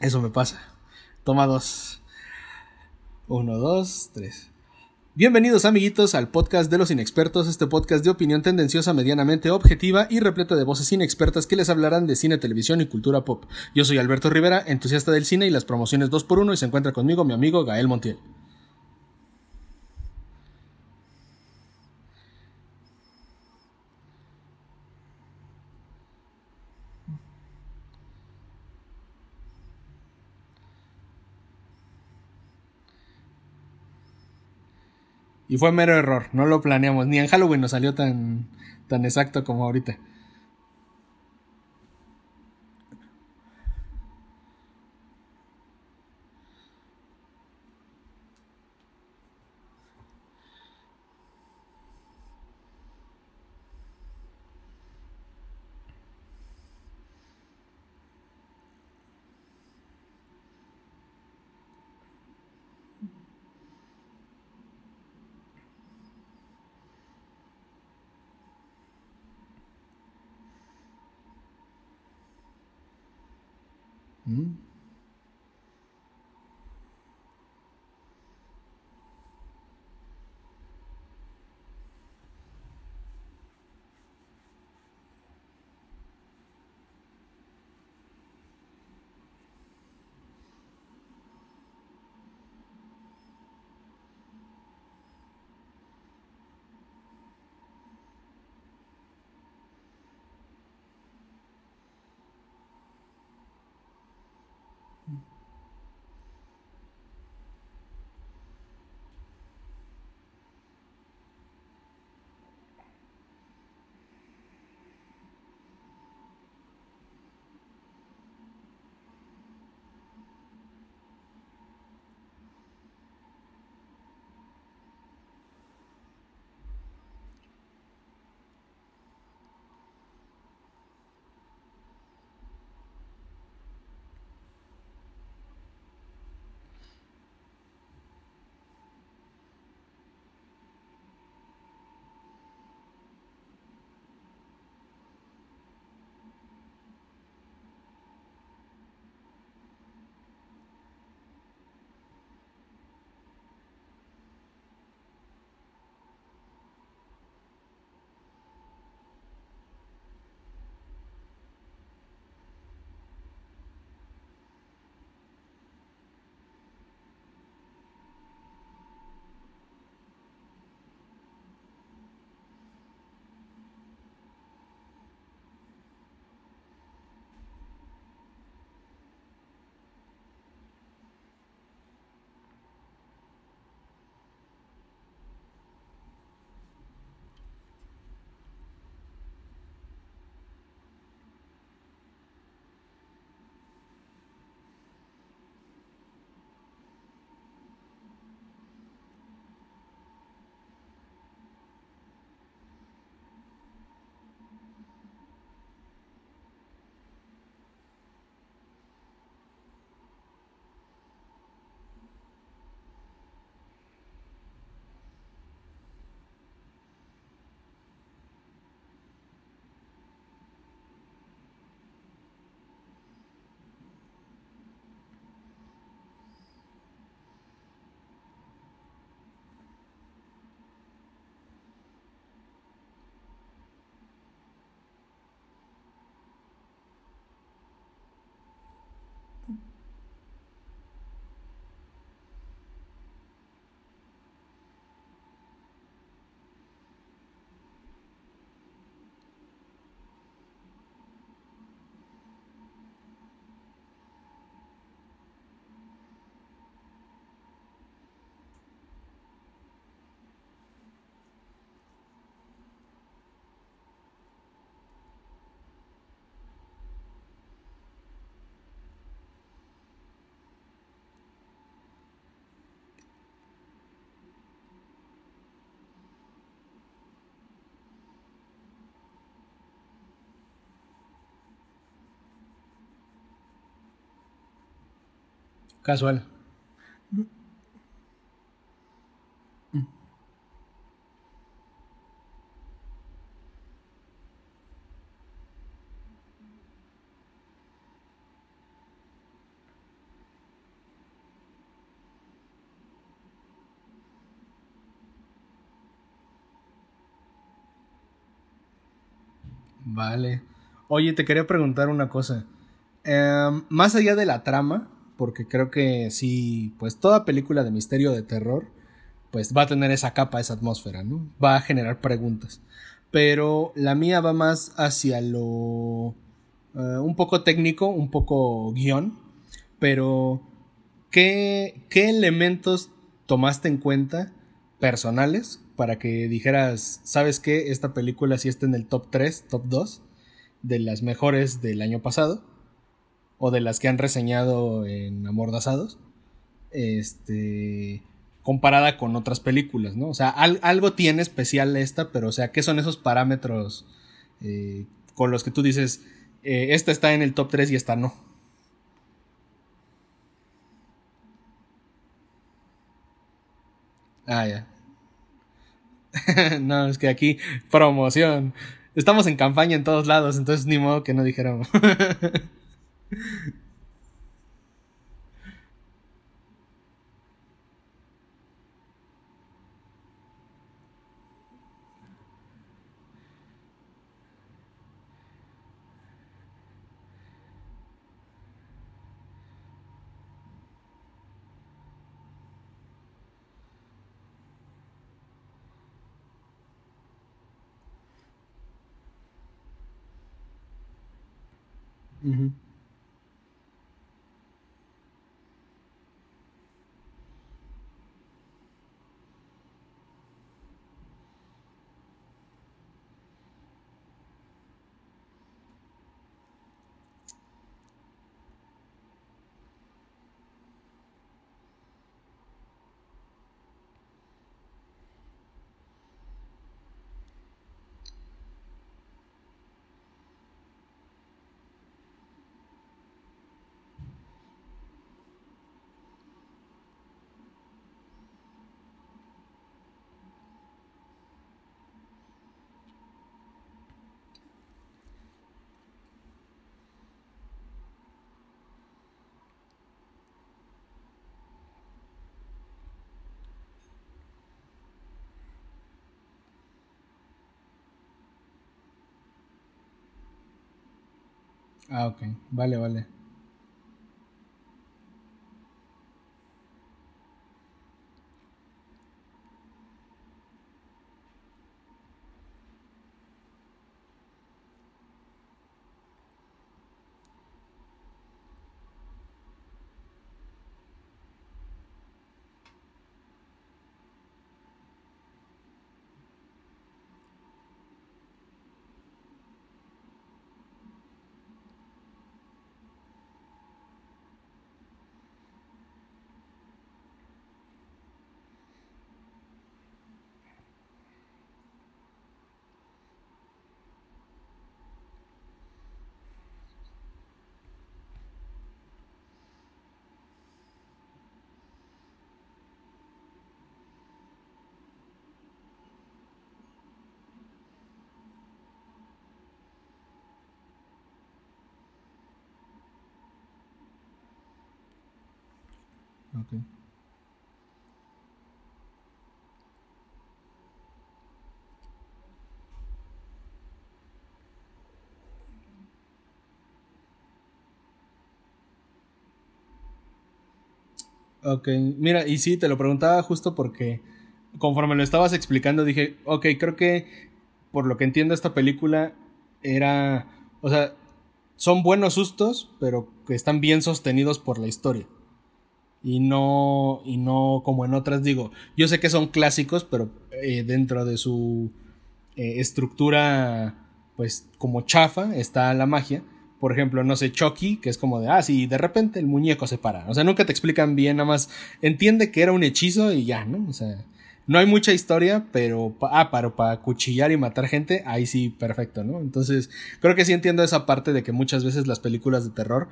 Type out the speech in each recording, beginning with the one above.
Eso me pasa. Toma dos. Uno, dos, tres. Bienvenidos amiguitos al podcast de los inexpertos, este podcast de opinión tendenciosa, medianamente objetiva y repleto de voces inexpertas que les hablarán de cine, televisión y cultura pop. Yo soy Alberto Rivera, entusiasta del cine y las promociones 2x1 y se encuentra conmigo mi amigo Gael Montiel. Y fue mero error, no lo planeamos. Ni en Halloween nos salió tan, tan exacto como ahorita. Casual. Vale. Oye, te quería preguntar una cosa. Em, más allá de la trama, porque creo que sí, pues toda película de misterio de terror, pues va a tener esa capa, esa atmósfera, ¿no? Va a generar preguntas. Pero la mía va más hacia lo... Eh, un poco técnico, un poco guion, pero ¿qué, ¿qué elementos tomaste en cuenta personales para que dijeras, ¿sabes qué? Esta película sí está en el top 3, top 2 de las mejores del año pasado o de las que han reseñado en Amordazados. Este comparada con otras películas, ¿no? O sea, algo tiene especial esta, pero o sea, ¿qué son esos parámetros eh, con los que tú dices, eh, esta está en el top 3 y esta no? Ah, ya. no, es que aquí promoción. Estamos en campaña en todos lados, entonces ni modo que no dijéramos. Mm-hmm. Ah, ok. Vale, vale. Ok. Ok, mira, y sí, te lo preguntaba justo porque conforme lo estabas explicando dije, ok, creo que por lo que entiendo esta película era, o sea, son buenos sustos, pero que están bien sostenidos por la historia y no y no como en otras digo yo sé que son clásicos pero eh, dentro de su eh, estructura pues como chafa está la magia. Por ejemplo no sé Chucky que es como de ah sí de repente el muñeco se para o sea nunca te explican bien nada más entiende que era un hechizo y ya no o sea no hay mucha historia pero ah para para cuchillar y matar gente ahí sí perfecto no entonces creo que sí entiendo esa parte de que muchas veces las películas de terror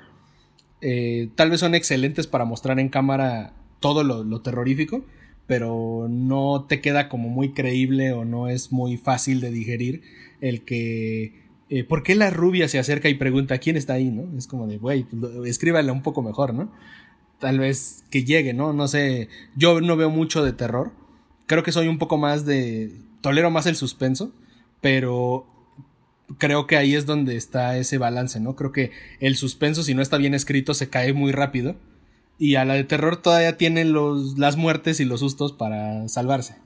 eh, tal vez son excelentes para mostrar en cámara todo lo, terrorífico, pero no te queda como muy creíble o no es muy fácil de digerir el que... Eh, ¿Por qué la rubia se acerca y pregunta quién está ahí, no? Es como de, güey, pues, escríbala un poco mejor, ¿no? Tal vez que llegue, ¿no? No sé, yo no veo mucho de terror. Creo que soy un poco más de... Tolero más el suspenso, pero creo que ahí es donde está ese balance, ¿no? Creo que el suspenso, si no está bien escrito, se cae muy rápido. Y a la de terror todavía tiene los, las muertes y los sustos para salvarse.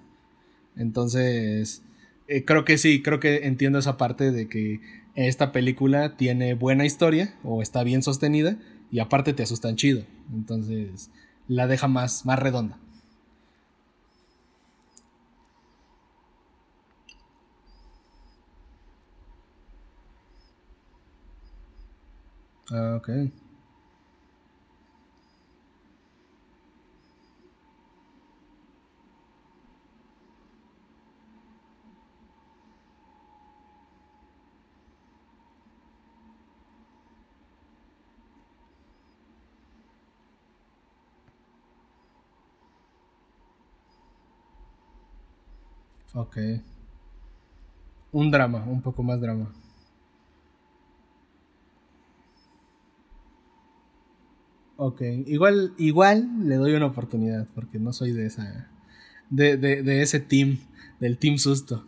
Entonces, eh, creo que sí, creo que entiendo esa parte de que esta película tiene buena historia o está bien sostenida y aparte te asustan chido. Entonces, la deja más, más redonda. Ah, ok. Un drama, un poco más drama. Ok, igual, igual le doy una oportunidad, porque no soy de esa. De, de, de ese team, del team susto.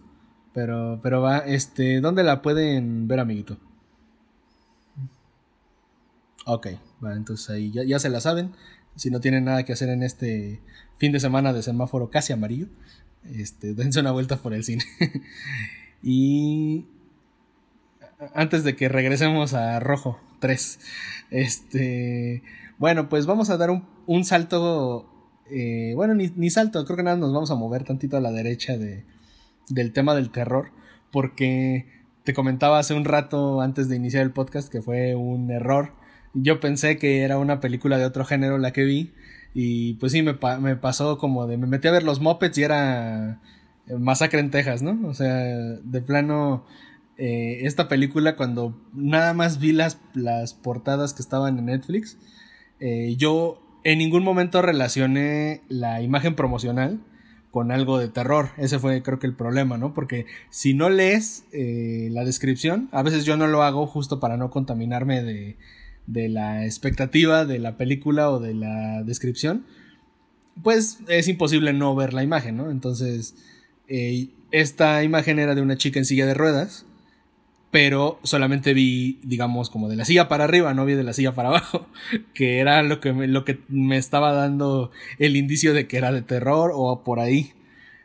Pero, pero va, este, ¿dónde la pueden ver, amiguito? Ok, va, entonces ahí ya, ya se la saben. Si no tienen nada que hacer en este fin de semana de semáforo casi amarillo, este, dense una vuelta por el cine. y antes de que regresemos a rojo 3, este, bueno, pues vamos a dar un, salto. Eh, bueno, ni, salto, creo que nada nos vamos a mover tantito a la derecha de, del tema del terror. Porque te comentaba hace un rato antes de iniciar el podcast que fue un error. Yo pensé que era una película de otro género la que vi. Y pues sí, me, me pasó como de. Me metí a ver los Muppets y era. Masacre en Texas, ¿no? O sea, de plano. Eh, esta película, cuando nada más vi las, las portadas que estaban en Netflix, eh, yo en ningún momento relacioné la imagen promocional con algo de terror. Ese fue creo que el problema, ¿no? Porque si no lees eh, la descripción, a veces yo no lo hago justo para no contaminarme de, de la expectativa de la película o de la descripción, pues es imposible no ver la imagen, ¿no? Entonces, eh, esta imagen era de una chica en silla de ruedas pero solamente vi, digamos, como de la silla para arriba, no vi de la silla para abajo, que era lo que me, lo que me estaba dando el indicio de que era de terror o por ahí.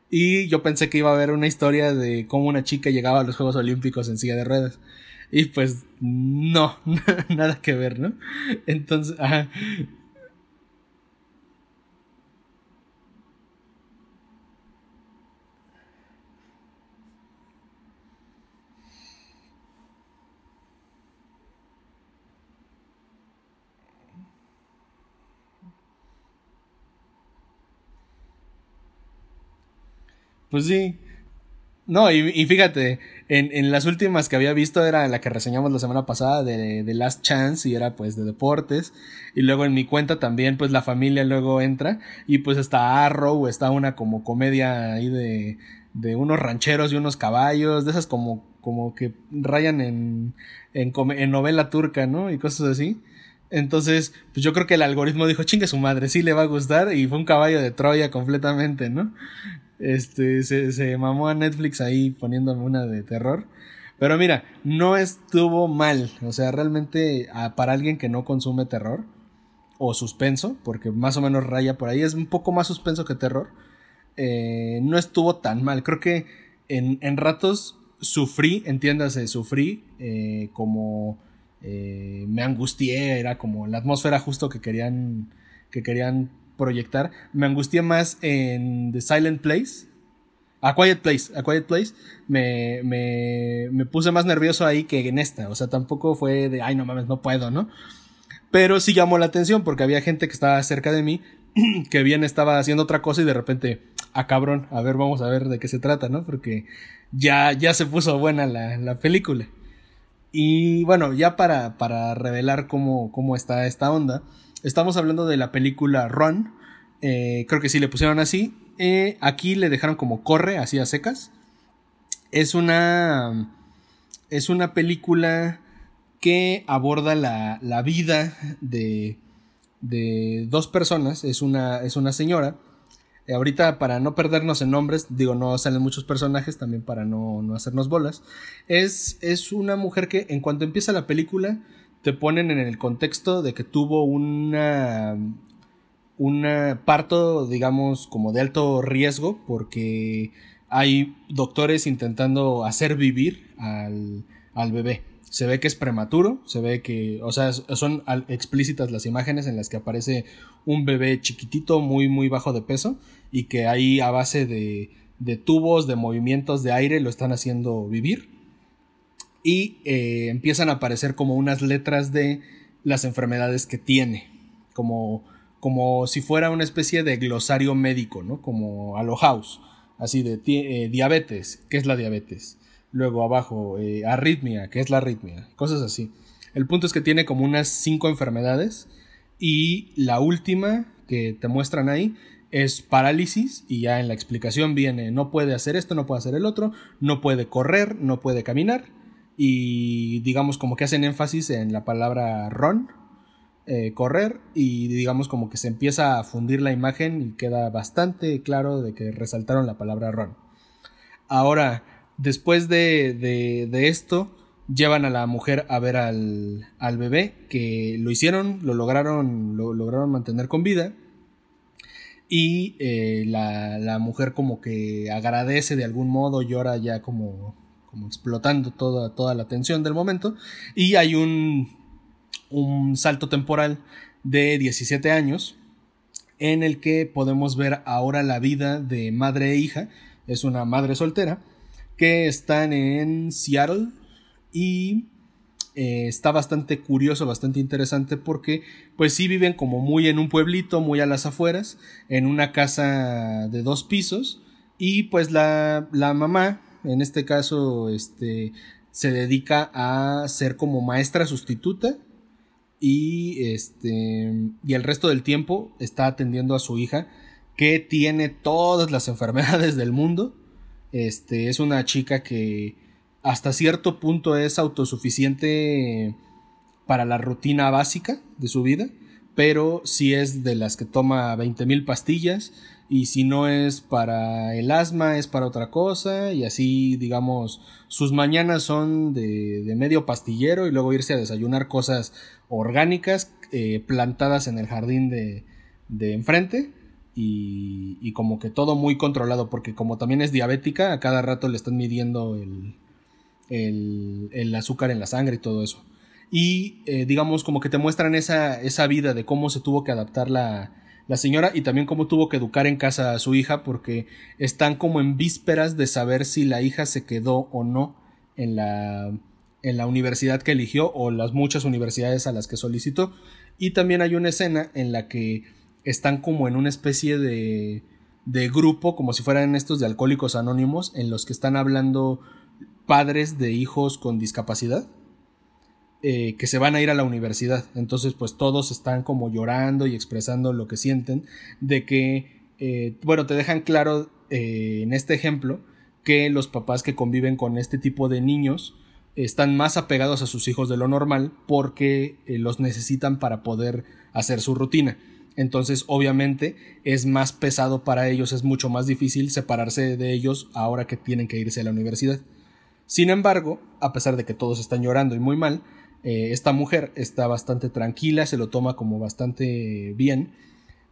Y yo pensé que iba a haber una historia de cómo una chica llegaba a los Juegos Olímpicos en silla de ruedas. Y pues no, nada que ver, ¿no? Entonces, ajá, Pues sí. No, y, fíjate, en, las últimas que había visto era la que reseñamos la semana pasada de, de, Last Chance y era pues de deportes. Y luego en mi cuenta también pues la familia luego entra y pues está Arrow, está una como comedia ahí de, de unos rancheros y unos caballos, de esas como, como que rayan en, en, en novela turca, ¿no? Y cosas así. Entonces, pues yo creo que el algoritmo dijo, chingue su madre, sí le va a gustar y fue un caballo de Troya completamente, ¿no? Este, se, se mamó a Netflix ahí poniéndome una de terror. Pero mira, no estuvo mal. O sea, realmente para alguien que no consume terror o suspenso, porque más o menos raya por ahí, es un poco más suspenso que terror, eh, no estuvo tan mal. Creo que en, en ratos sufrí, entiéndase, sufrí eh, como eh, me angustié, era como la atmósfera justo que querían, que querían proyectar. Me angustié más en The Silent Place. A Quiet Place, a Quiet Place, me, me, puse más nervioso ahí que en esta. O sea, tampoco fue de, ay, no mames, no puedo, ¿no? Pero sí llamó la atención porque había gente que estaba cerca de mí que bien estaba haciendo otra cosa y de repente, ah, cabrón, a ver, vamos a ver de qué se trata, ¿no? Porque ya, ya se puso buena la, la película. Y bueno, ya para, para revelar cómo, cómo está esta onda, Estamos hablando de la película Run. Eh, creo que sí le pusieron así. Eh, aquí le dejaron como corre, así a secas. Es una. Es una película que aborda la, la vida de, de dos personas. Es una, es una señora Eh, ahorita, para no perdernos en nombres, digo, no salen muchos personajes, también para no, no hacernos bolas. Es, es una mujer que, en cuanto empieza la película, te ponen en el contexto de que tuvo una. un parto, digamos, como de alto riesgo, porque hay doctores intentando hacer vivir al, al bebé se ve que es prematuro, se ve que, o sea, son explícitas las imágenes en las que aparece un bebé chiquitito, muy, muy bajo de peso, y que ahí a base de, de tubos, de movimientos de aire, lo están haciendo vivir. Y eh, empiezan a aparecer como unas letras de las enfermedades que tiene, como, como si fuera una especie de glosario médico, ¿no? Como a así de eh, diabetes, ¿qué es la diabetes? Luego abajo, eh, arritmia, que es la arritmia, cosas así. El punto es que tiene como unas cinco enfermedades y la última que te muestran ahí es parálisis y ya en la explicación viene no puede hacer esto, no puede hacer el otro, no puede correr, no puede caminar y digamos como que hacen énfasis en la palabra run, eh, correr y digamos como que se empieza a fundir la imagen y queda bastante claro de que resaltaron la palabra run. Ahora, Después de, de, esto, llevan a la mujer a ver al, al bebé, que lo hicieron, lo lograron, lo lograron mantener con vida. Y eh, la, la, mujer como que agradece de algún modo, llora ya como, como explotando toda, toda la tensión del momento. Y hay un, un salto temporal de 17 años en el que podemos ver ahora la vida de madre e hija. Es una madre soltera que están en Seattle y eh, está bastante curioso, bastante interesante porque pues sí viven como muy en un pueblito, muy a las afueras, en una casa de dos pisos y pues la, la mamá, en este caso, este, se dedica a ser como maestra sustituta y este y el resto del tiempo está atendiendo a su hija que tiene todas las enfermedades del mundo. Este, es una chica que hasta cierto punto es autosuficiente para la rutina básica de su vida, pero si es de las que toma 20.000 pastillas y si no es para el asma es para otra cosa y así digamos sus mañanas son de, medio pastillero y luego irse a desayunar cosas orgánicas eh, plantadas en el jardín de, de enfrente y, como que todo muy controlado, porque como también es diabética, a cada rato le están midiendo el, el, azúcar en la sangre y todo eso. Y eh, digamos como que te muestran esa, esa vida de cómo se tuvo que adaptar la, la señora y también cómo tuvo que educar en casa a su hija porque están como en vísperas de saber si la hija se quedó o no en la, en la universidad que eligió o las muchas universidades a las que solicitó. Y también hay una escena en la que están como en una especie de, de grupo, como si fueran estos de alcohólicos anónimos, en los que están hablando padres de hijos con discapacidad. Eh, que se van a ir a la universidad. Entonces, pues todos están como llorando y expresando lo que sienten de que, eh, bueno, te dejan claro eh, en este ejemplo que los papás que conviven con este tipo de niños están más apegados a sus hijos de lo normal porque los necesitan para poder hacer su rutina. Entonces, obviamente, es más pesado para ellos, es mucho más difícil separarse de ellos ahora que tienen que irse a la universidad. Sin embargo, a pesar de que todos están llorando y muy mal, eh, esta mujer está bastante tranquila, se lo toma como bastante bien,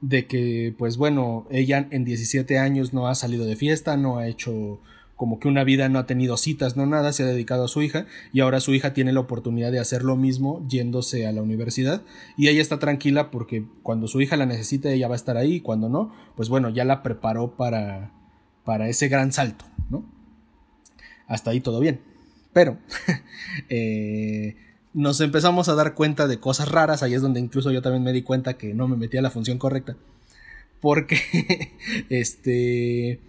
de que, pues bueno, ella en 17 años no ha salido de fiesta, no ha hecho como que una vida no ha tenido citas, no nada, se ha dedicado a su hija y ahora su hija tiene la oportunidad de hacer lo mismo yéndose a la universidad y ella está tranquila porque cuando su hija la necesite ella va a estar ahí y cuando no, pues bueno, ya la preparó para, para ese gran salto, ¿no? Hasta ahí todo bien. Pero eh, nos empezamos a dar cuenta de cosas raras, ahí es donde incluso yo también me di cuenta que no me metía la función correcta. Porque, este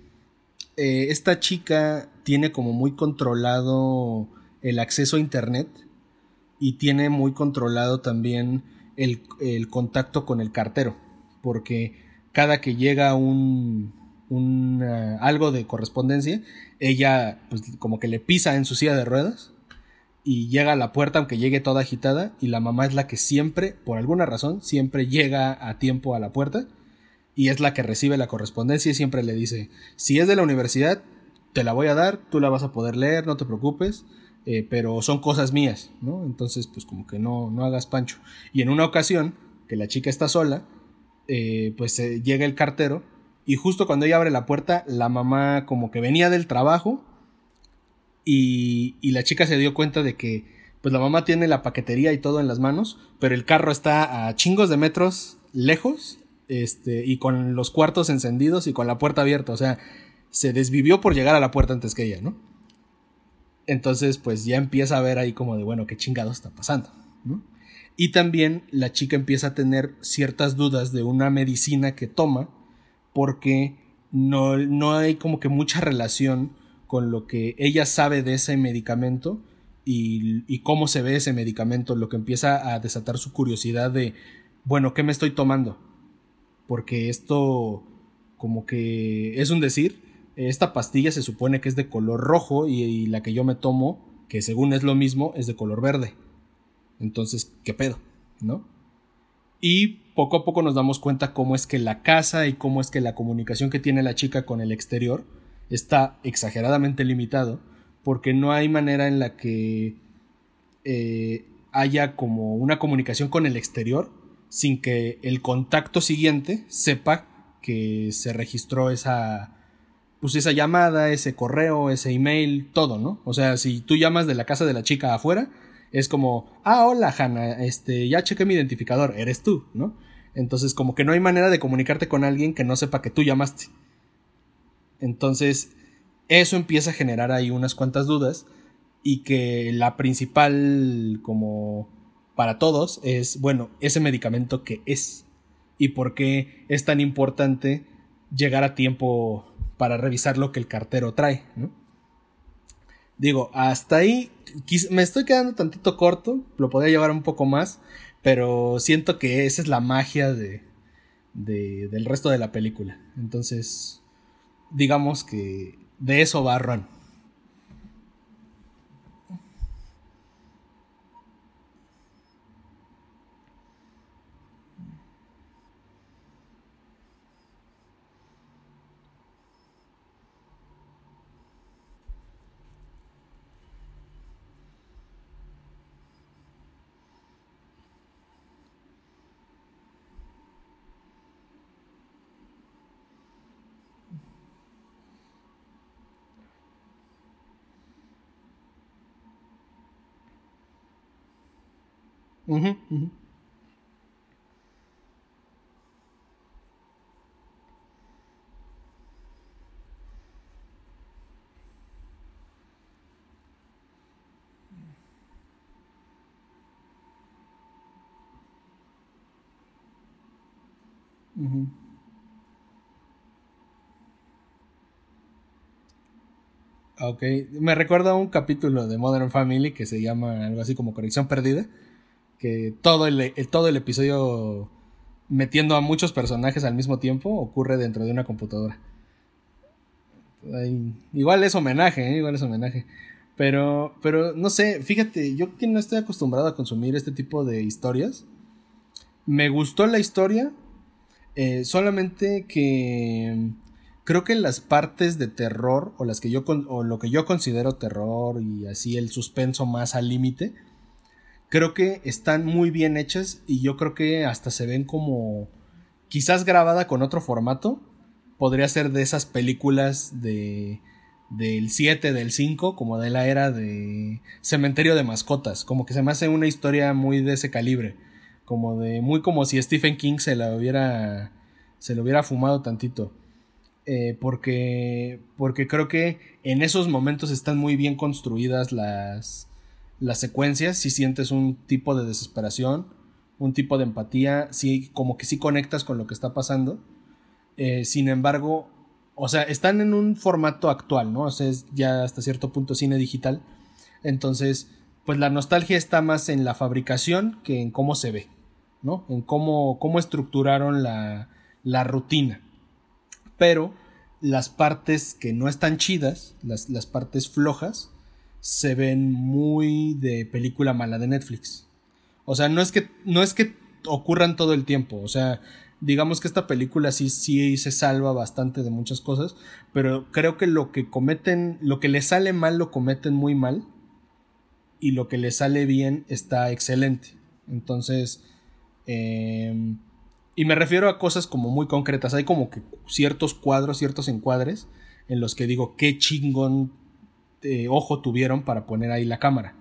eh, esta chica tiene como muy controlado el acceso a Internet y tiene muy controlado también el, contacto con el cartero, porque cada que llega un, algo de correspondencia, ella pues como que le pisa en su silla de ruedas y llega a la puerta aunque llegue toda agitada y la mamá es la que siempre, por alguna razón, siempre llega a tiempo a la puerta y es la que recibe la correspondencia y siempre le dice, si es de la universidad, te la voy a dar, tú la vas a poder leer, no te preocupes, eh, pero son cosas mías, ¿no? Entonces, pues como que no, no hagas pancho. Y en una ocasión, que la chica está sola, eh, pues llega el cartero y justo cuando ella abre la puerta, la mamá como que venía del trabajo y, la chica se dio cuenta de que pues la mamá tiene la paquetería y todo en las manos, pero el carro está a chingos de metros lejos este, y con los cuartos encendidos y con la puerta abierta, o sea, se desvivió por llegar a la puerta antes que ella, ¿no? Entonces, pues ya empieza a ver ahí como de, bueno, qué chingado está pasando, ¿no? Y también la chica empieza a tener ciertas dudas de una medicina que toma porque no, no hay como que mucha relación con lo que ella sabe de ese medicamento y, y, cómo se ve ese medicamento, lo que empieza a desatar su curiosidad de, bueno, ¿qué me estoy tomando? Porque esto como que es un decir, esta pastilla se supone que es de color rojo y, la que yo me tomo, que según es lo mismo, es de color verde. Entonces, ¿qué pedo? ¿No? Y poco a poco nos damos cuenta cómo es que la casa y cómo es que la comunicación que tiene la chica con el exterior está exageradamente limitado porque no hay manera en la que eh, haya como una comunicación con el exterior sin que el contacto siguiente sepa que se registró esa pues esa llamada, ese correo, ese email, todo, ¿no? O sea, si tú llamas de la casa de la chica afuera, es como, ah, hola, Hanna, este, ya chequé mi identificador, eres tú, ¿no? Entonces, como que no hay manera de comunicarte con alguien que no sepa que tú llamaste. Entonces, eso empieza a generar ahí unas cuantas dudas y que la principal, como para todos, es, bueno, ese medicamento que es y por qué es tan importante llegar a tiempo para revisar lo que el cartero trae. Digo, hasta ahí me estoy quedando tantito corto, lo podría llevar un poco más, pero siento que esa es la magia de del resto de la película. Entonces, digamos que de eso va Ron. Ok, me recuerda un capítulo de Modern Family que se llama algo así como Conexión Perdida, que todo el, todo el episodio metiendo a muchos personajes al mismo tiempo ocurre dentro de una computadora. igual es homenaje, ¿eh? igual es homenaje. Pero, pero no sé, fíjate, yo que no estoy acostumbrado a consumir este tipo de historias, me gustó la historia, eh, solamente que creo que las partes de terror o las que yo o lo que yo considero terror y así el suspenso más al límite creo que están muy bien hechas y yo creo que hasta se ven como quizás grabada con otro formato. Podría ser de esas películas de del 7, del 5, como de la era de Cementerio de Mascotas, como que se me hace una historia muy de ese calibre, como de muy como si Stephen King se la hubiera se lo hubiera fumado tantito. Eh, porque, porque creo que en esos momentos están muy bien construidas las, las secuencias, si sientes un tipo de desesperación, un tipo de empatía, si como que sí conectas con lo que está pasando. Eh, sin embargo, o sea, están en un formato actual, ¿no? O sea, es ya hasta cierto punto cine digital. Entonces, pues la nostalgia está más en la fabricación que en cómo se ve, ¿no? En cómo, cómo estructuraron la, la rutina pero las partes que no están chidas, las, las partes flojas, se ven muy de película mala de Netflix. O sea, no es que, no es que ocurran todo el tiempo. O sea, digamos que esta película sí, sí se salva bastante de muchas cosas, pero creo que lo que cometen, lo que le sale mal lo cometen muy mal y lo que le sale bien está excelente. Entonces, em, y me refiero a cosas como muy concretas. Hay como que ciertos cuadros, ciertos encuadres en los que digo qué chingón de ojo tuvieron para poner ahí la cámara,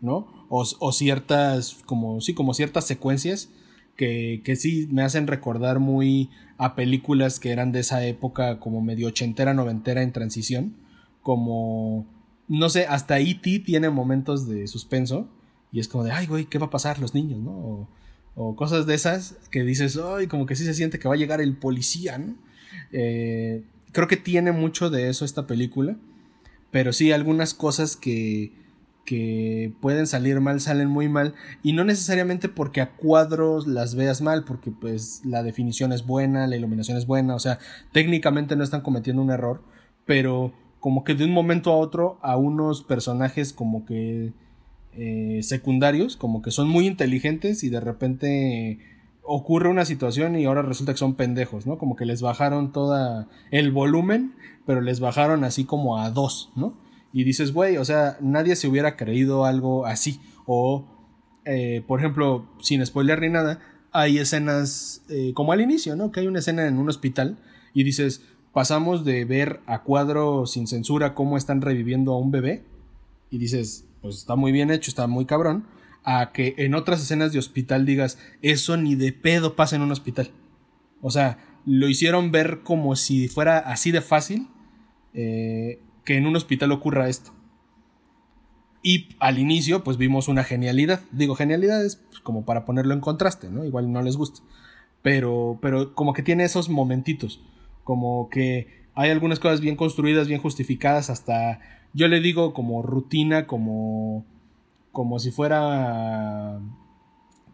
¿no? O, ciertas, como, sí, como ciertas secuencias que, que sí me hacen recordar muy a películas que eran de esa época como medio ochentera, noventera en transición, como, no sé, hasta E.T. tiene momentos de suspenso y es como de, ay, güey, ¿qué va a pasar los niños, no? O, o cosas de esas que dices, ay, como que sí se siente que va a llegar el policía, ¿no? Eh, creo que tiene mucho de eso esta película, pero sí algunas cosas que que pueden salir mal, salen muy mal, y no necesariamente porque a cuadros las veas mal, porque pues la definición es buena, la iluminación es buena, o sea, técnicamente no están cometiendo un error, pero como que de un momento a otro a unos personajes como que eh, secundarios, como que son muy inteligentes y de repente ocurre una situación y ahora resulta que son pendejos, ¿no? Como que les bajaron toda el volumen, pero les bajaron así como a dos, ¿no? y dices, güey, o sea, nadie se hubiera creído algo así. O, eh, por ejemplo, sin spoiler ni nada, hay escenas eh, como al inicio, ¿no? Que hay una escena en un hospital y dices, pasamos de ver a cuadro sin censura cómo están reviviendo a un bebé y dices, pues está muy bien hecho, está muy cabrón, a que en otras escenas de hospital digas, eso ni de pedo pasa en un hospital. O sea, lo hicieron ver como si fuera así de fácil. Eh, que en un hospital ocurra esto. Y al inicio, pues vimos una genialidad. Digo, genialidad es pues, como para ponerlo en contraste, ¿no? Igual no les gusta. Pero, pero como que tiene esos momentitos. Como que hay algunas cosas bien construidas, bien justificadas, hasta yo le digo como rutina, como, como si fuera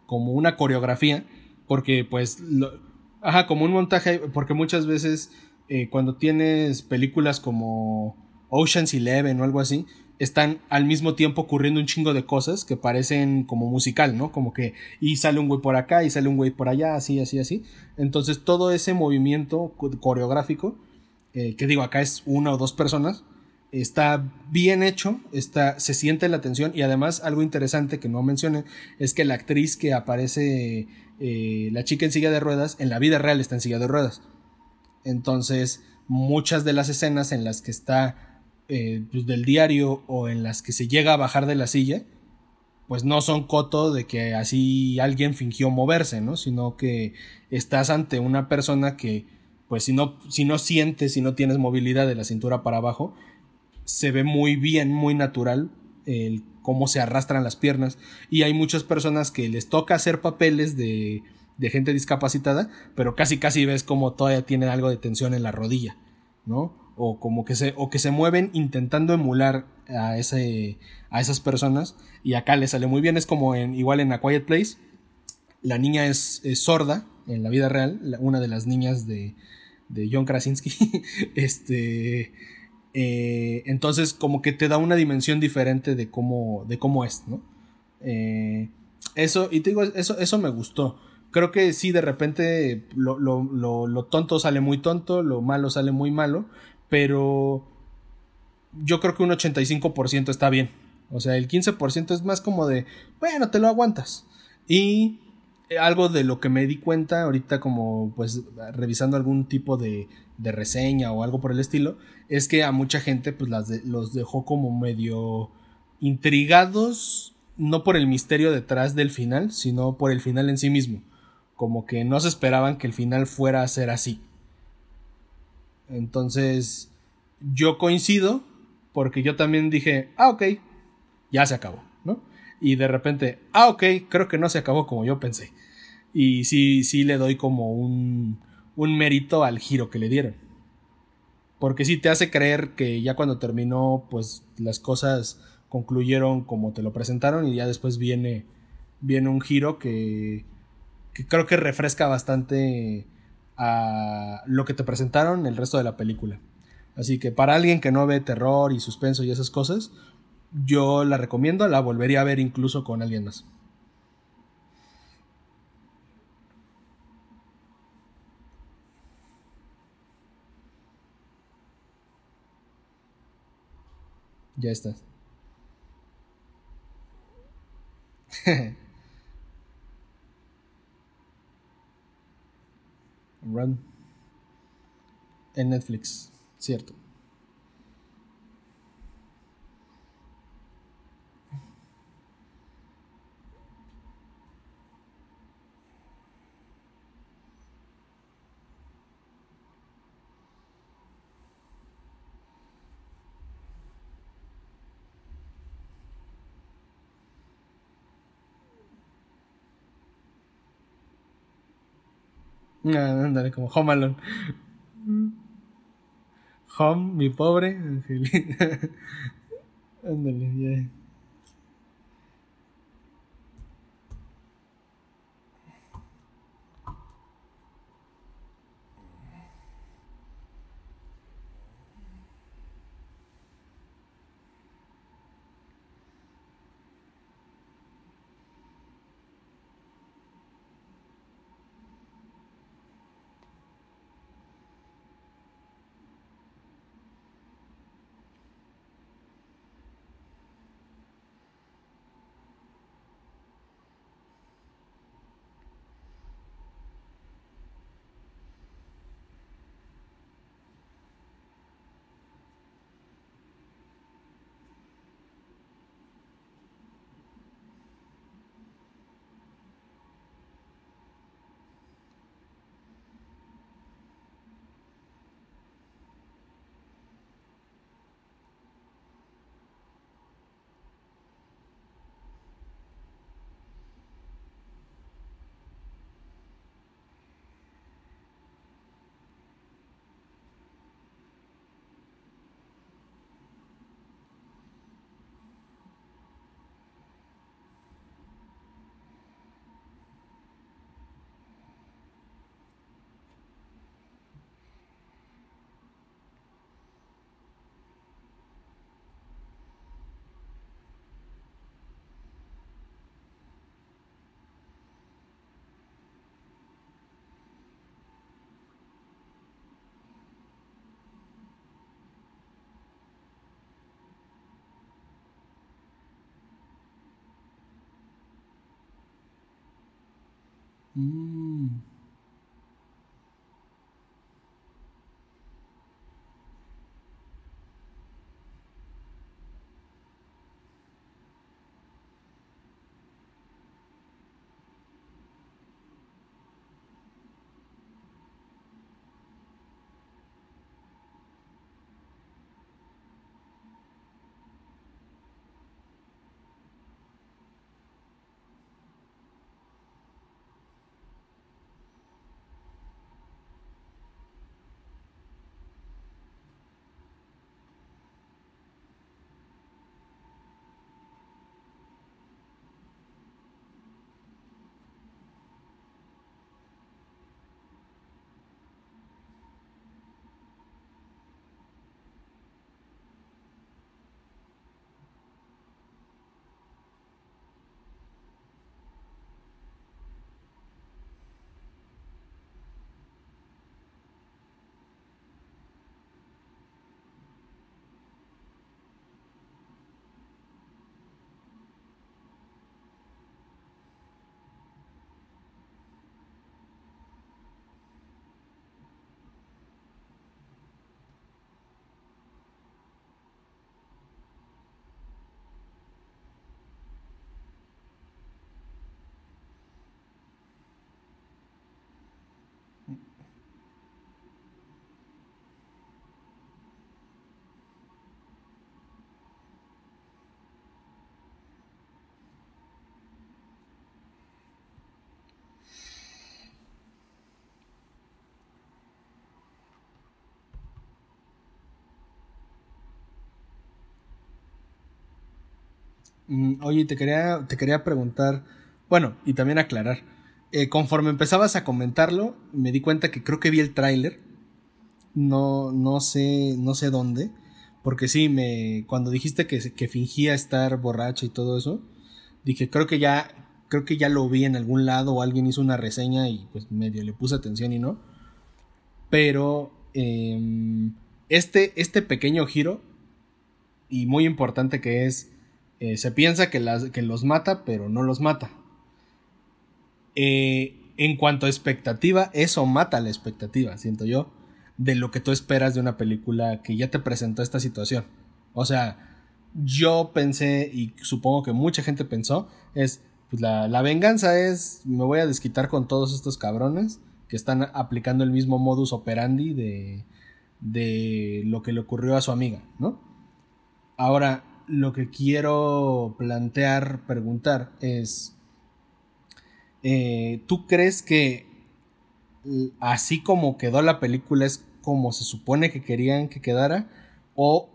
como una coreografía, porque pues, ajá, como un montaje, porque muchas veces eh, cuando tienes películas como Ocean's Eleven o algo así, están al mismo tiempo ocurriendo un chingo de cosas que parecen como musical, ¿no? Como que y sale un güey por acá y sale un güey por allá, así, así, así. Entonces todo ese movimiento coreográfico, eh, que digo acá es una o dos personas, está bien hecho, está, se siente la tensión y además algo interesante que no mencioné es que la actriz que aparece, eh, la chica en silla de ruedas, en la vida real está en silla de ruedas. Entonces muchas de las escenas en las que está eh, pues, del diario o en las que se llega a bajar de la silla, pues no son coto de que así alguien fingió moverse, ¿no? Sino que estás ante una persona que, pues si no, si no sientes, si no tienes movilidad de la cintura para abajo, se ve muy bien, muy natural el cómo se arrastran las piernas. Y hay muchas personas que les toca hacer papeles de, de gente discapacitada, pero casi casi ves como todavía tienen algo de tensión en la rodilla, ¿no? o como que se, o que se mueven intentando emular a, ese, a esas personas y acá le sale muy bien, es como en, igual en A Quiet Place, la niña es, sorda en la vida real, una de las niñas de, de John Krasinski, este, eh, entonces como que te da una dimensión diferente de cómo, de cómo es, ¿no? Eh, eso, y te digo, eso, eso me gustó. Creo que sí, de repente lo, lo, lo, tonto sale muy tonto, lo malo sale muy malo, pero yo creo que un 85% está bien. O sea, el 15% es más como de, bueno, te lo aguantas. Y algo de lo que me di cuenta ahorita como pues revisando algún tipo de, de reseña o algo por el estilo, es que a mucha gente pues las los dejó como medio intrigados, no por el misterio detrás del final, sino por el final en sí mismo. Como que no se esperaban que el final fuera a ser así. Entonces, yo coincido porque yo también dije, ah, ok, ya se acabó, ¿no? Y de repente, ah, ok, creo que no se acabó como yo pensé. Y sí, sí le doy como un, un mérito al giro que le dieron. Porque sí te hace creer que ya cuando terminó, pues las cosas concluyeron como te lo presentaron y ya después viene, viene un giro que, que creo que refresca bastante a lo que te presentaron el resto de la película. Así que para alguien que no ve terror y suspenso y esas cosas, yo la recomiendo, la volvería a ver incluso con alguien más. Ya estás. Run. En Netflix, cierto. Ándale, como Home Alone. Home, mi pobre ándale, ya. Mm. Mm, oye, te quería, te quería preguntar, bueno, y también aclarar. Eh, conforme empezabas a comentarlo, me di cuenta que creo que vi el tráiler. No, no sé, no sé dónde. Porque sí, me, cuando dijiste que, que fingía estar borracho y todo eso, dije, creo que ya, creo que ya lo vi en algún lado o alguien hizo una reseña y pues medio le puse atención y no. Pero em, este, este pequeño giro y muy importante que es, eh, se piensa que, que, los mata, pero no los mata. Eh, en cuanto a expectativa, eso mata la expectativa, siento yo, de lo que tú esperas de una película que ya te presentó esta situación. O sea, yo pensé, y supongo que mucha gente pensó, es, pues la, la venganza es, me voy a desquitar con todos estos cabrones que están aplicando el mismo modus operandi de, de lo que le ocurrió a su amiga, ¿no? Ahora, lo que quiero plantear, preguntar es, eh, ¿tú crees que así como quedó la película es como se supone que querían que quedara? ¿O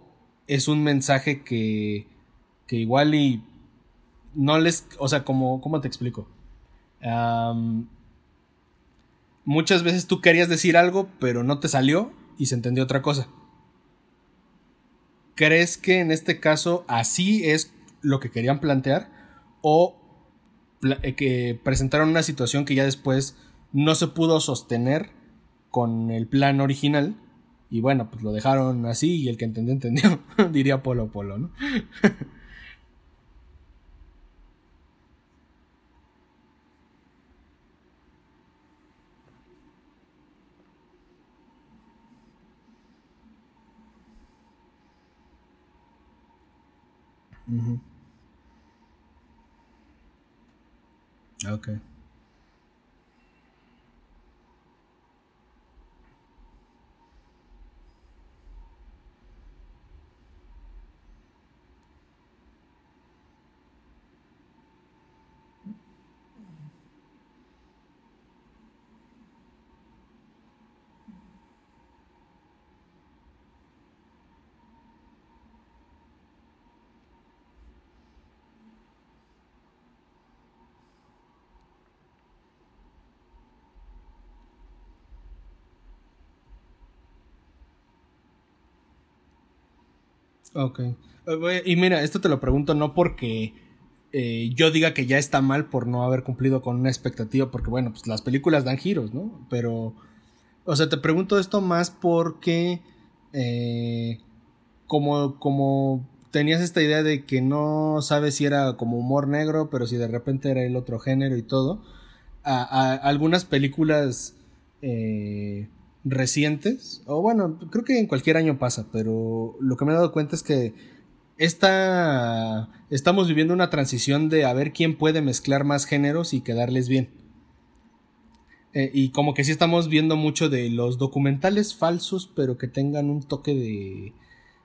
es un mensaje que, que igual y no les, o sea, como, ¿cómo te explico? muchas veces tú querías decir algo, pero no te salió y se entendió otra cosa. ¿Crees que en este caso así es lo que querían plantear? ¿O eh, que presentaron una situación que ya después no se pudo sostener con el plan original? Y bueno, pues lo dejaron así y el que entendió, entendió, diría Polo Polo, ¿no? Okay. Ok. Eh, y mira, esto te lo pregunto no porque eh, yo diga que ya está mal por no haber cumplido con una expectativa, porque bueno, pues las películas dan giros, ¿no? Pero, o sea, te pregunto esto más porque, eh, como, como tenías esta idea de que no sabes si era como humor negro, pero si de repente era el otro género y todo, algunas películas recientes, o bueno, creo que en cualquier año pasa, pero lo que me he dado cuenta es que esta, estamos viviendo una transición de a ver quién puede mezclar más géneros y quedarles bien. Eh, y como que sí estamos viendo mucho de los documentales falsos, pero que tengan un toque de,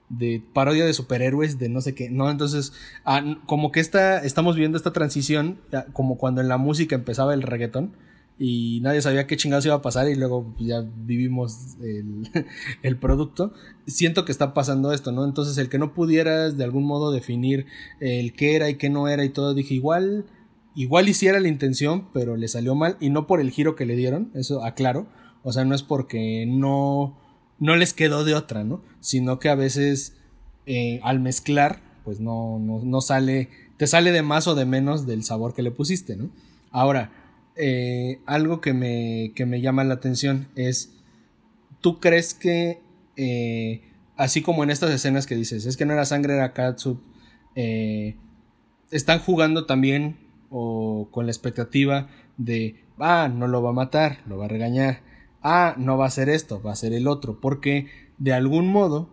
de parodia de superhéroes, de no sé qué, ¿no? Entonces, ah, como que esta, estamos viendo esta transición, ah, como cuando en la música empezaba el reggaetón, y nadie sabía qué chingados iba a pasar y luego ya vivimos el, producto. Siento que está pasando esto, ¿no? Entonces el que no pudieras de algún modo definir el qué era y qué no era y todo, dije igual, igual hiciera la intención, pero le salió mal y no por el giro que le dieron, eso aclaro, o sea, no es porque no, no les quedó de otra, ¿no? Sino que a veces eh, al mezclar, pues no, no, no sale, te sale de más o de menos del sabor que le pusiste, ¿no? Ahora, eh, algo que me, que me llama la atención es, ¿tú crees que, eh, así como en estas escenas que dices, es que no era sangre, era Katsup, eh, están jugando también o con la expectativa de, ah, no lo va a matar, lo va a regañar, ah, no va a hacer esto, va a ser el otro, porque de algún modo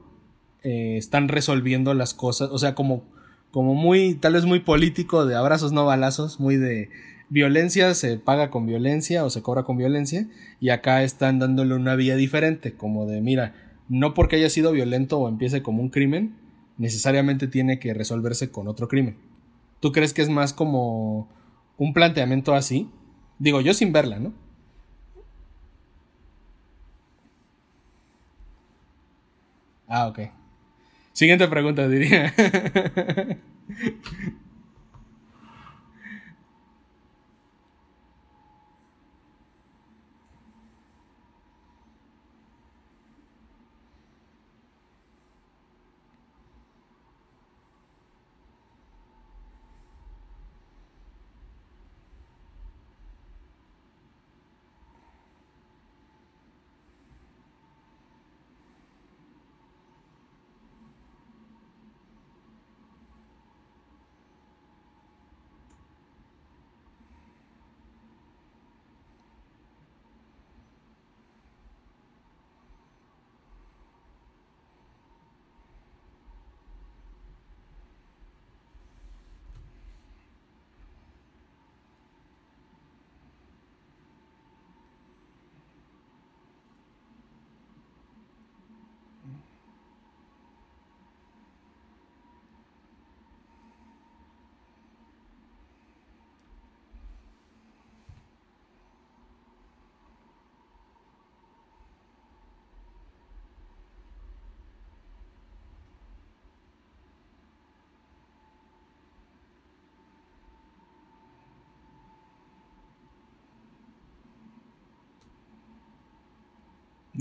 están resolviendo las cosas, o sea, como, como muy, tal vez muy político, de abrazos no balazos, muy de violencia se paga con violencia o se cobra con violencia y acá están dándole una vía diferente, como de, mira, no porque haya sido violento o empiece como un crimen, necesariamente tiene que resolverse con otro crimen. ¿Tú crees que es más como un planteamiento así? Digo, yo sin verla, ¿no? Ah, ok. Siguiente pregunta, diría.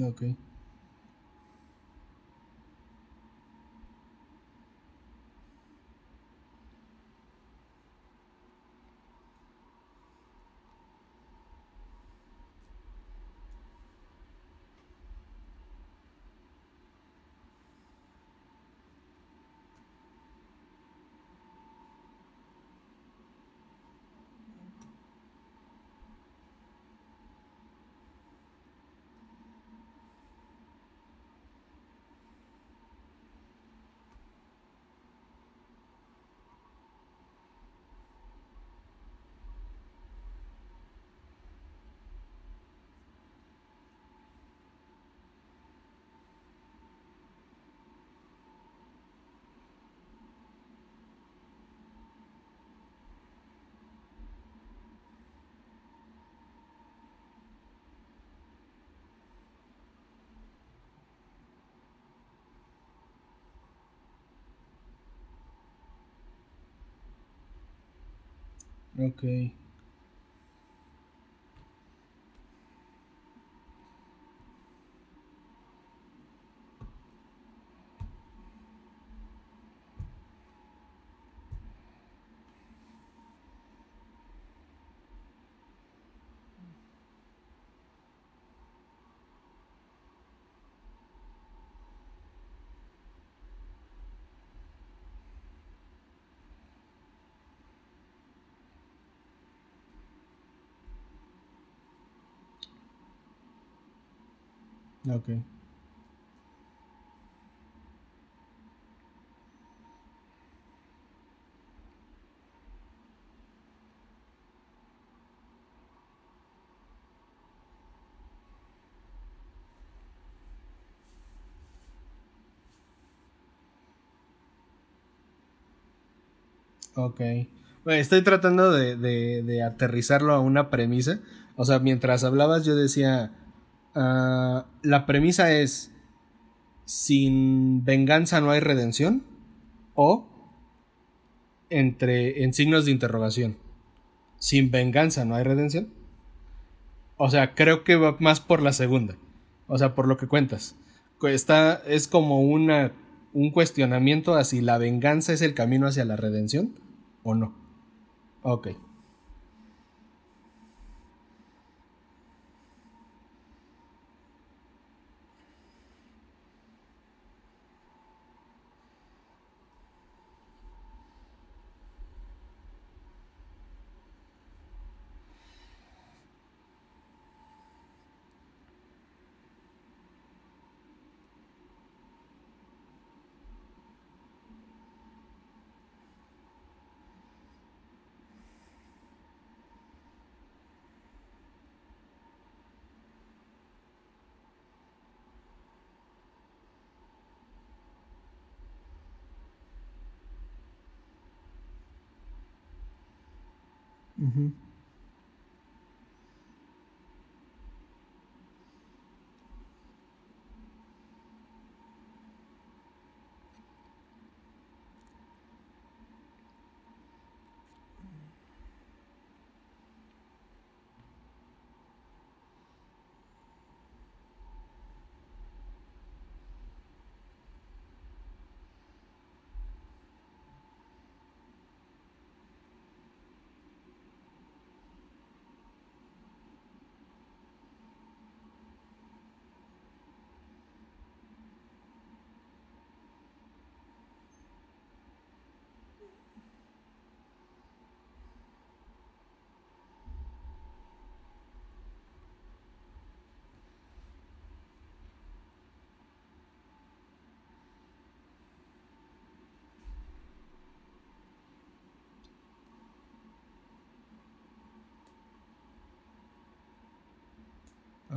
Ok. Ok. Ok. Ok. Bueno, estoy tratando de, de, de, aterrizarlo a una premisa. O sea, mientras hablabas yo decía, uh, la premisa es, sin venganza no hay redención. O, entre, en signos de interrogación, sin venganza no hay redención. O sea, creo que va más por la segunda. O sea, por lo que cuentas. Está, es como una, un cuestionamiento a si la venganza es el camino hacia la redención o no. Ok.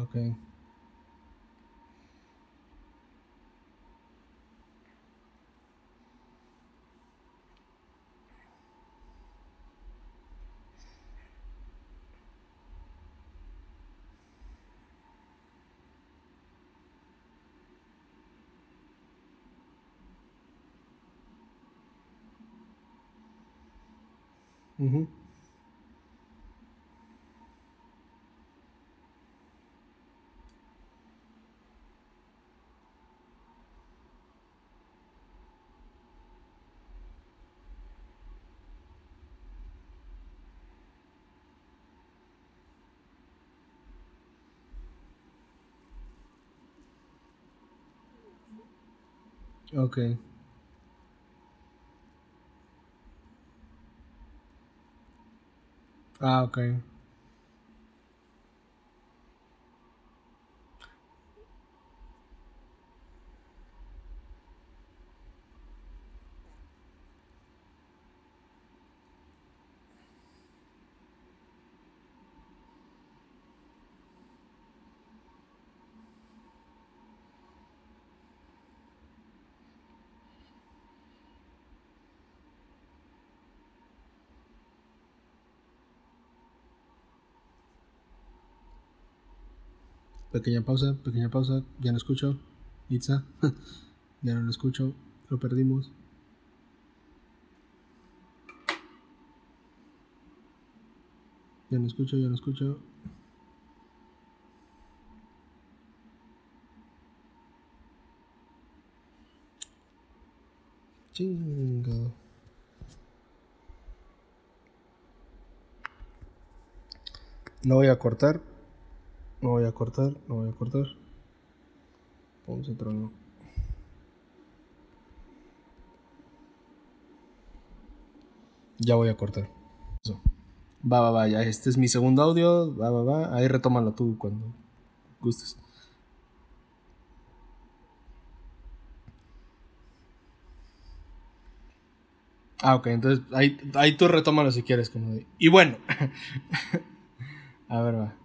Ok. Uh-huh. Ok. Ah, ok. Pequeña pausa, pequeña pausa. Ya no escucho. Itza. ya no lo escucho. Lo perdimos. Ya no escucho, ya no escucho. Chingo. No voy a cortar. No voy a cortar, no voy a cortar. A trono. Ya voy a cortar. Va, va, va, ya. Este es mi segundo audio. Va, va, va. Ahí retómalo tú cuando gustes. Ah, ok, entonces ahí, ahí tú retómalo si quieres. Como Y bueno. a ver, va.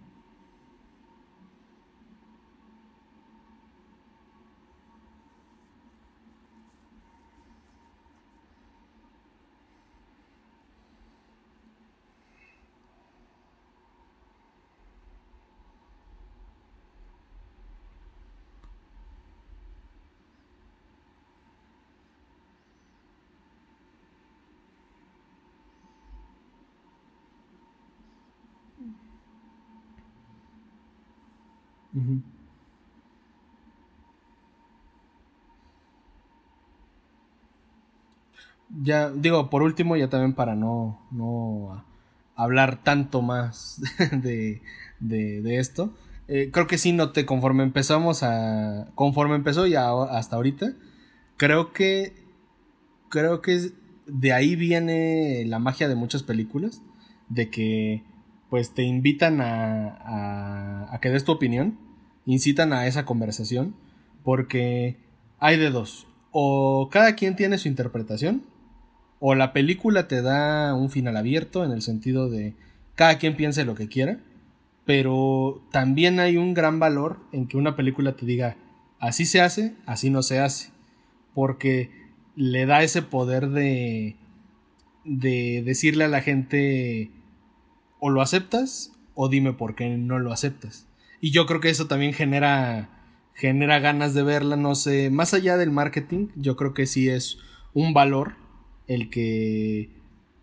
Ya, digo, por último, ya también para no, no hablar tanto más de, de, esto. Eh, creo que sí noté conforme empezamos a. Conforme empezó y hasta ahorita. Creo que. Creo que de ahí viene la magia de muchas películas. De que pues te invitan a, a, que des tu opinión incitan a esa conversación porque hay de dos. O cada quien tiene su interpretación, o la película te da un final abierto en el sentido de cada quien piense lo que quiera, pero también hay un gran valor en que una película te diga así se hace, así no se hace, porque le da ese poder de de decirle a la gente o lo aceptas o dime por qué no lo aceptas. Y yo creo que eso también genera, genera ganas de verla, no sé, más allá del marketing, yo creo que sí es un valor el que,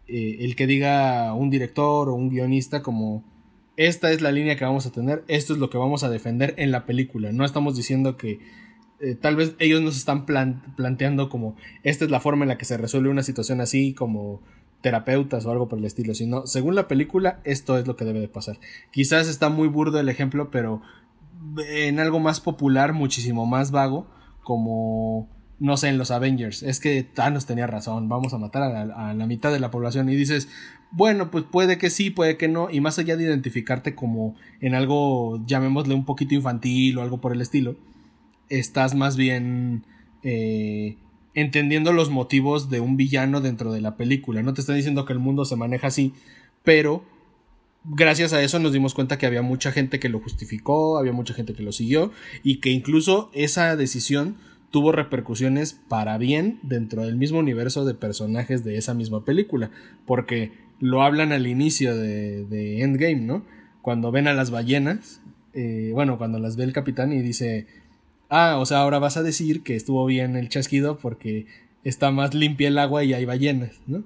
eh, el que diga un director o un guionista como esta es la línea que vamos a tener, esto es lo que vamos a defender en la película. No estamos diciendo que eh, tal vez ellos nos están planteando como esta es la forma en la que se resuelve una situación así, como terapeutas o algo por el estilo, sino según la película esto es lo que debe de pasar. Quizás está muy burdo el ejemplo, pero en algo más popular, muchísimo más vago, como no sé, en los Avengers, es que Thanos tenía razón, vamos a matar a la, mitad de la población y dices, bueno, pues puede que sí, puede que no, y más allá de identificarte como en algo, llamémosle un poquito infantil o algo por el estilo, estás más bien eh, entendiendo los motivos de un villano dentro de la película. No te están diciendo que el mundo se maneja así, pero gracias a eso nos dimos cuenta que había mucha gente que lo justificó, había mucha gente que lo siguió y que incluso esa decisión tuvo repercusiones para bien dentro del mismo universo de personajes de esa misma película, porque lo hablan al inicio de, Endgame, ¿no? Cuando ven a las ballenas, eh, bueno, cuando las ve el capitán y dice, ah, o sea, ahora vas a decir que estuvo bien el chasquido porque está más limpia el agua y hay ballenas, ¿no?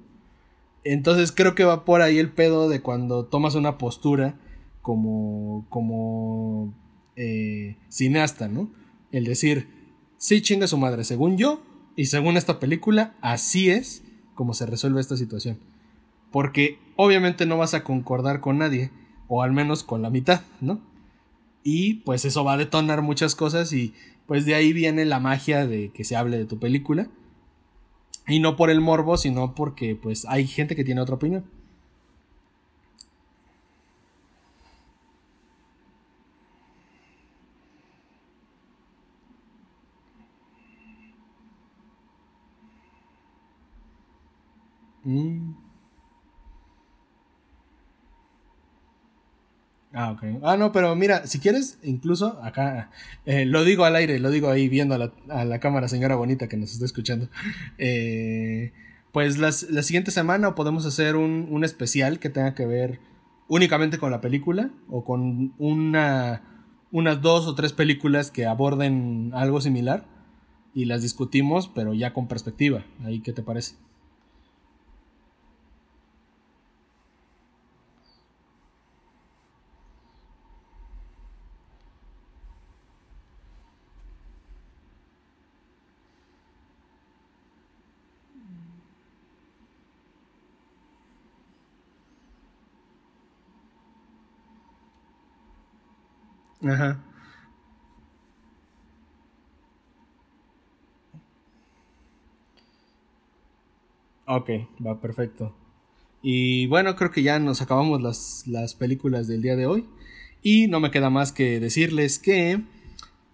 Entonces creo que va por ahí el pedo de cuando tomas una postura como, como eh, cineasta, ¿no? El decir, sí chinga su madre, según yo y según esta película, así es como se resuelve esta situación. Porque obviamente no vas a concordar con nadie, o al menos con la mitad, ¿no? Y pues eso va a detonar muchas cosas y pues de ahí viene la magia de que se hable de tu película. Y no por el morbo, sino porque pues hay gente que tiene otra opinión. Mm. Ah, ok. Ah, no, pero mira, si quieres, incluso acá, eh, lo digo al aire, lo digo ahí viendo a la, cámara, señora bonita que nos está escuchando. Eh, pues la siguiente semana podemos hacer un, un, especial que tenga que ver únicamente con la película o con una, unas dos o tres películas que aborden algo similar y las discutimos, pero ya con perspectiva. ¿Ahí qué te parece? Ajá. Ok, va perfecto. Y bueno, creo que ya nos acabamos las, las películas del día de hoy. Y no me queda más que decirles que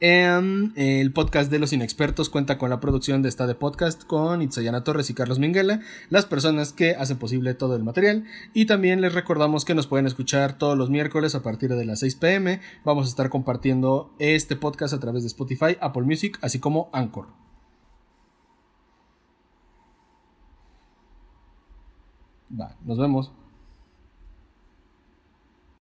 el podcast de los inexpertos cuenta con la producción de esta de podcast con Itzayana Torres y Carlos Minguela, las personas que hacen posible todo el material. Y también les recordamos que nos pueden escuchar todos los miércoles a partir de las 6 pm. Vamos a estar compartiendo este podcast a través de Spotify, Apple Music, así como Anchor. Nos vemos.